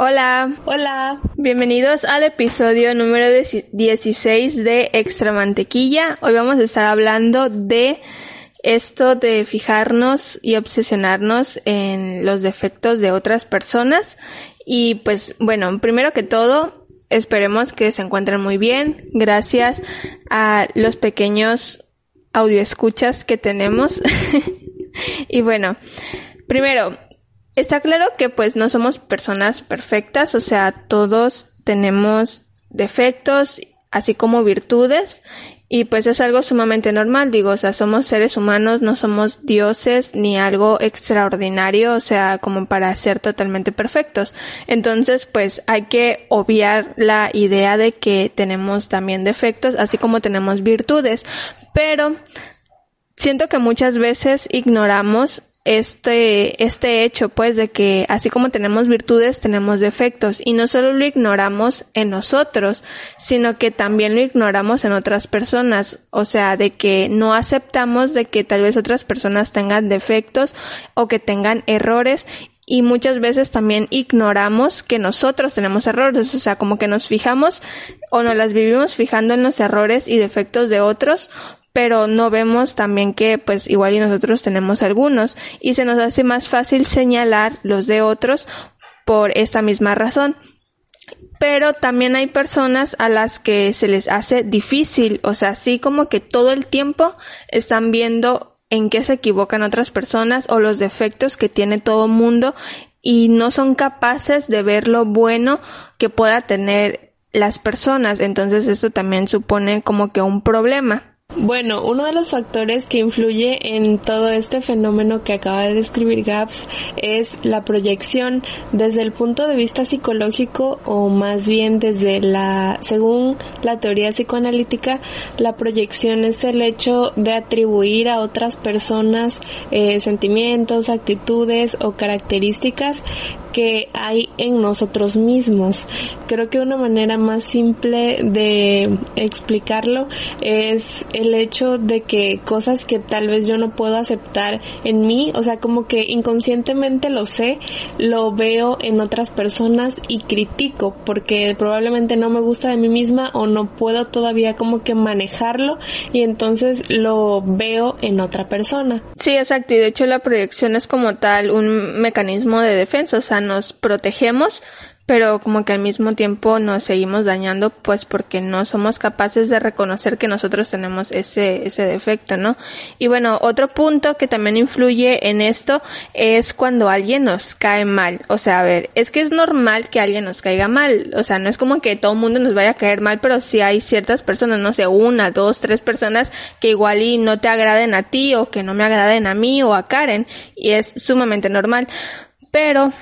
Hola. Hola. Bienvenidos al episodio número 16 de Extra Mantequilla. Hoy vamos a estar hablando de esto de fijarnos y obsesionarnos en los defectos de otras personas. Y pues bueno, primero que todo, esperemos que se encuentren muy bien. Gracias a los pequeños audioescuchas que tenemos. y bueno, primero, Está claro que pues no somos personas perfectas, o sea, todos tenemos defectos, así como virtudes, y pues es algo sumamente normal, digo, o sea, somos seres humanos, no somos dioses ni algo extraordinario, o sea, como para ser totalmente perfectos. Entonces, pues hay que obviar la idea de que tenemos también defectos, así como tenemos virtudes, pero siento que muchas veces ignoramos este, este hecho, pues, de que así como tenemos virtudes, tenemos defectos. Y no solo lo ignoramos en nosotros, sino que también lo ignoramos en otras personas. O sea, de que no aceptamos de que tal vez otras personas tengan defectos o que tengan errores y muchas veces también ignoramos que nosotros tenemos errores, o sea, como que nos fijamos o nos las vivimos fijando en los errores y defectos de otros pero no vemos también que pues igual y nosotros tenemos algunos y se nos hace más fácil señalar los de otros por esta misma razón. Pero también hay personas a las que se les hace difícil, o sea, así como que todo el tiempo están viendo en qué se equivocan otras personas o los defectos que tiene todo mundo y no son capaces de ver lo bueno que pueda tener las personas. Entonces esto también supone como que un problema. Bueno, uno de los factores que influye en todo este fenómeno que acaba de describir Gaps es la proyección desde el punto de vista psicológico o más bien desde la, según la teoría psicoanalítica, la proyección es el hecho de atribuir a otras personas eh, sentimientos, actitudes o características que hay en nosotros mismos. Creo que una manera más simple de explicarlo es el hecho de que cosas que tal vez yo no puedo aceptar en mí, o sea, como que inconscientemente lo sé, lo veo en otras personas y critico porque probablemente no me gusta de mí misma o no puedo todavía como que manejarlo y entonces lo veo en otra persona. Sí, exacto, y de hecho la proyección es como tal un mecanismo de defensa, o sea, nos protegemos, pero como que al mismo tiempo nos seguimos dañando pues porque no somos capaces de reconocer que nosotros tenemos ese, ese defecto, ¿no? Y bueno, otro punto que también influye en esto es cuando alguien nos cae mal. O sea, a ver, es que es normal que alguien nos caiga mal. O sea, no es como que todo el mundo nos vaya a caer mal, pero si hay ciertas personas, no sé, una, dos, tres personas que igual y no te agraden a ti o que no me agraden a mí o a Karen. Y es sumamente normal. Pero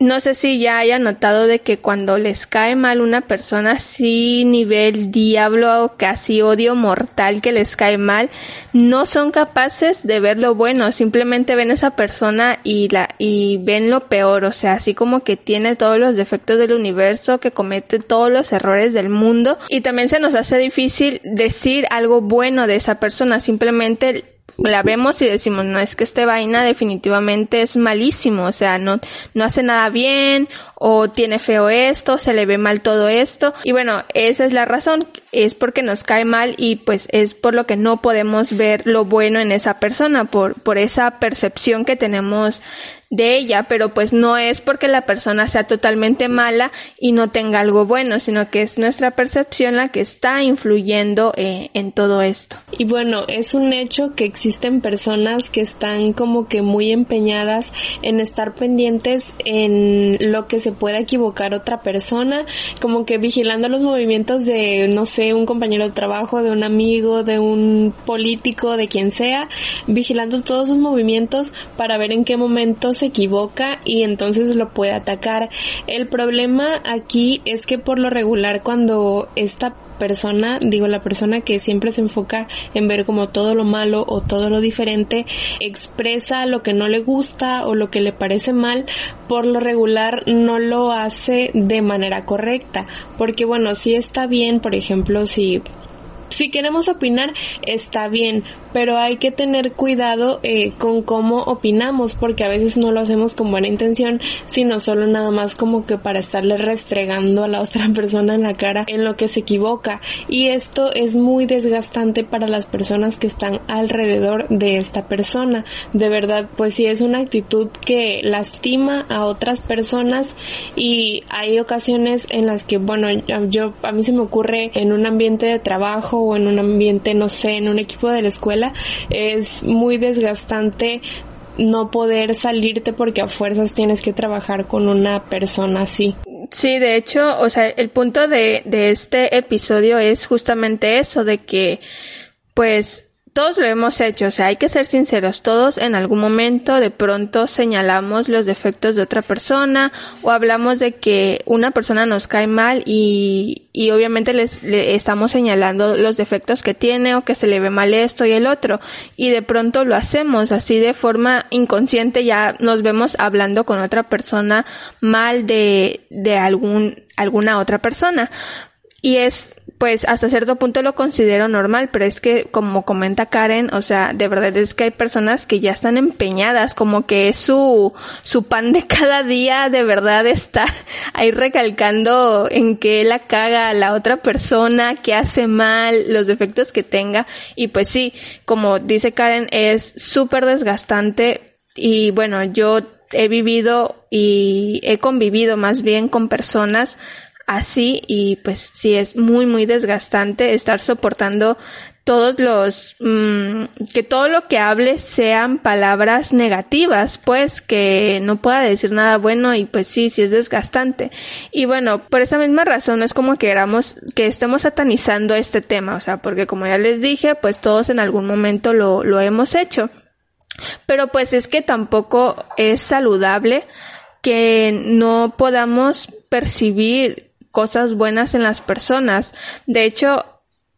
no sé si ya haya notado de que cuando les cae mal una persona así nivel diablo o casi odio mortal que les cae mal, no son capaces de ver lo bueno, simplemente ven a esa persona y la y ven lo peor, o sea, así como que tiene todos los defectos del universo, que comete todos los errores del mundo. Y también se nos hace difícil decir algo bueno de esa persona, simplemente la vemos y decimos, no, es que este vaina definitivamente es malísimo, o sea, no, no hace nada bien, o tiene feo esto, se le ve mal todo esto, y bueno, esa es la razón, es porque nos cae mal y pues es por lo que no podemos ver lo bueno en esa persona, por, por esa percepción que tenemos de ella, pero pues no es porque la persona sea totalmente mala y no tenga algo bueno, sino que es nuestra percepción la que está influyendo eh, en todo esto. Y bueno, es un hecho que existen personas que están como que muy empeñadas en estar pendientes en lo que se pueda equivocar otra persona, como que vigilando los movimientos de, no sé, un compañero de trabajo, de un amigo, de un político, de quien sea, vigilando todos sus movimientos para ver en qué momentos se equivoca y entonces lo puede atacar. El problema aquí es que por lo regular cuando esta persona, digo la persona que siempre se enfoca en ver como todo lo malo o todo lo diferente, expresa lo que no le gusta o lo que le parece mal, por lo regular no lo hace de manera correcta, porque bueno, si está bien, por ejemplo, si si queremos opinar, está bien, pero hay que tener cuidado eh, con cómo opinamos, porque a veces no lo hacemos con buena intención, sino solo nada más como que para estarle restregando a la otra persona en la cara en lo que se equivoca. Y esto es muy desgastante para las personas que están alrededor de esta persona. De verdad, pues sí es una actitud que lastima a otras personas y hay ocasiones en las que, bueno, yo, a mí se me ocurre en un ambiente de trabajo o en un ambiente, no sé, en un equipo de la escuela, es muy desgastante no poder salirte porque a fuerzas tienes que trabajar con una persona así. Sí, de hecho, o sea, el punto de, de este episodio es justamente eso, de que, pues, todos lo hemos hecho, o sea, hay que ser sinceros, todos en algún momento de pronto señalamos los defectos de otra persona o hablamos de que una persona nos cae mal y, y obviamente les, le estamos señalando los defectos que tiene o que se le ve mal esto y el otro. Y de pronto lo hacemos así de forma inconsciente ya nos vemos hablando con otra persona mal de, de algún, alguna otra persona. Y es pues hasta cierto punto lo considero normal, pero es que como comenta Karen, o sea, de verdad es que hay personas que ya están empeñadas, como que es su, su pan de cada día de verdad estar ahí recalcando en que la caga la otra persona, que hace mal, los defectos que tenga, y pues sí, como dice Karen, es súper desgastante. Y bueno, yo he vivido y he convivido más bien con personas así y pues sí es muy muy desgastante estar soportando todos los mm, que todo lo que hable sean palabras negativas pues que no pueda decir nada bueno y pues sí sí es desgastante. Y bueno por esa misma razón es como que queramos que estemos satanizando este tema o sea porque como ya les dije pues todos en algún momento lo, lo hemos hecho. Pero pues es que tampoco es saludable que no podamos percibir cosas buenas en las personas. De hecho,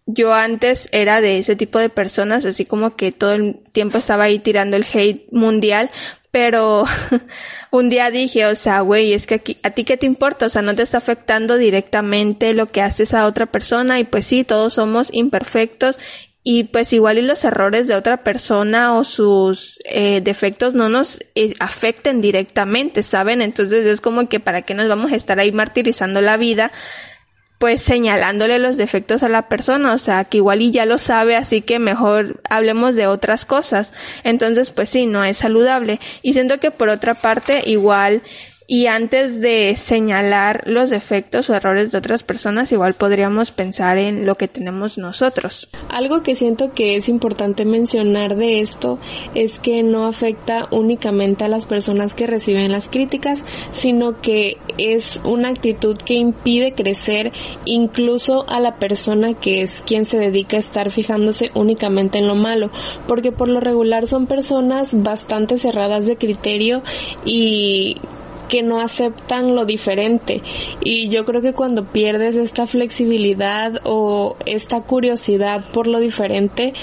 yo antes era de ese tipo de personas, así como que todo el tiempo estaba ahí tirando el hate mundial, pero un día dije, o sea, güey, es que aquí, a ti qué te importa, o sea, no te está afectando directamente lo que haces a otra persona y pues sí, todos somos imperfectos y pues igual y los errores de otra persona o sus eh, defectos no nos eh, afecten directamente, ¿saben? Entonces es como que para qué nos vamos a estar ahí martirizando la vida pues señalándole los defectos a la persona, o sea, que igual y ya lo sabe, así que mejor hablemos de otras cosas. Entonces, pues sí, no es saludable. Y siento que por otra parte, igual y antes de señalar los defectos o errores de otras personas, igual podríamos pensar en lo que tenemos nosotros. Algo que siento que es importante mencionar de esto es que no afecta únicamente a las personas que reciben las críticas, sino que es una actitud que impide crecer incluso a la persona que es quien se dedica a estar fijándose únicamente en lo malo, porque por lo regular son personas bastante cerradas de criterio y que no aceptan lo diferente. Y yo creo que cuando pierdes esta flexibilidad o esta curiosidad por lo diferente,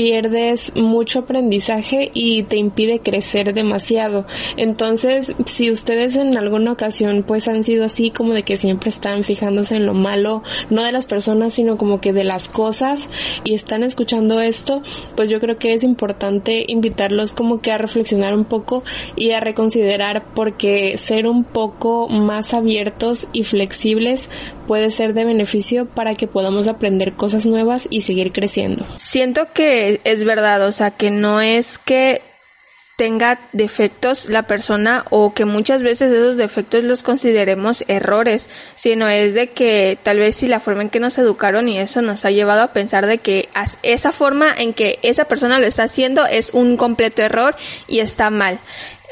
pierdes mucho aprendizaje y te impide crecer demasiado. Entonces, si ustedes en alguna ocasión pues han sido así como de que siempre están fijándose en lo malo, no de las personas, sino como que de las cosas y están escuchando esto, pues yo creo que es importante invitarlos como que a reflexionar un poco y a reconsiderar porque ser un poco más abiertos y flexibles puede ser de beneficio para que podamos aprender cosas nuevas y seguir creciendo. Siento que es verdad, o sea, que no es que tenga defectos la persona o que muchas veces esos defectos los consideremos errores, sino es de que tal vez si la forma en que nos educaron y eso nos ha llevado a pensar de que esa forma en que esa persona lo está haciendo es un completo error y está mal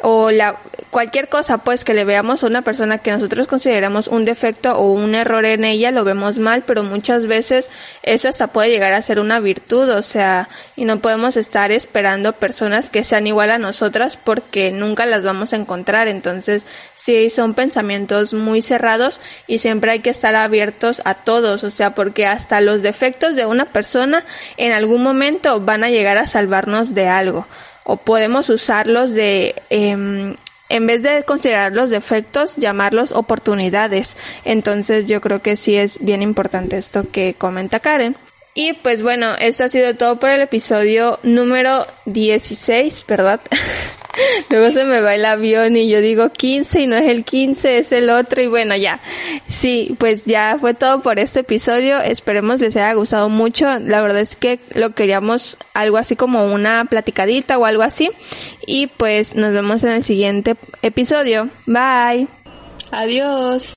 o la cualquier cosa pues que le veamos a una persona que nosotros consideramos un defecto o un error en ella lo vemos mal pero muchas veces eso hasta puede llegar a ser una virtud o sea y no podemos estar esperando personas que sean igual a nosotras porque nunca las vamos a encontrar. Entonces sí son pensamientos muy cerrados y siempre hay que estar abiertos a todos o sea porque hasta los defectos de una persona en algún momento van a llegar a salvarnos de algo o podemos usarlos de em, en vez de considerar los defectos, llamarlos oportunidades. Entonces yo creo que sí es bien importante esto que comenta Karen. Y pues bueno, esto ha sido todo por el episodio número 16, ¿verdad? Luego se me va el avión y yo digo 15 y no es el 15, es el otro y bueno, ya. Sí, pues ya fue todo por este episodio. Esperemos les haya gustado mucho. La verdad es que lo queríamos algo así como una platicadita o algo así. Y pues nos vemos en el siguiente episodio. Bye. Adiós.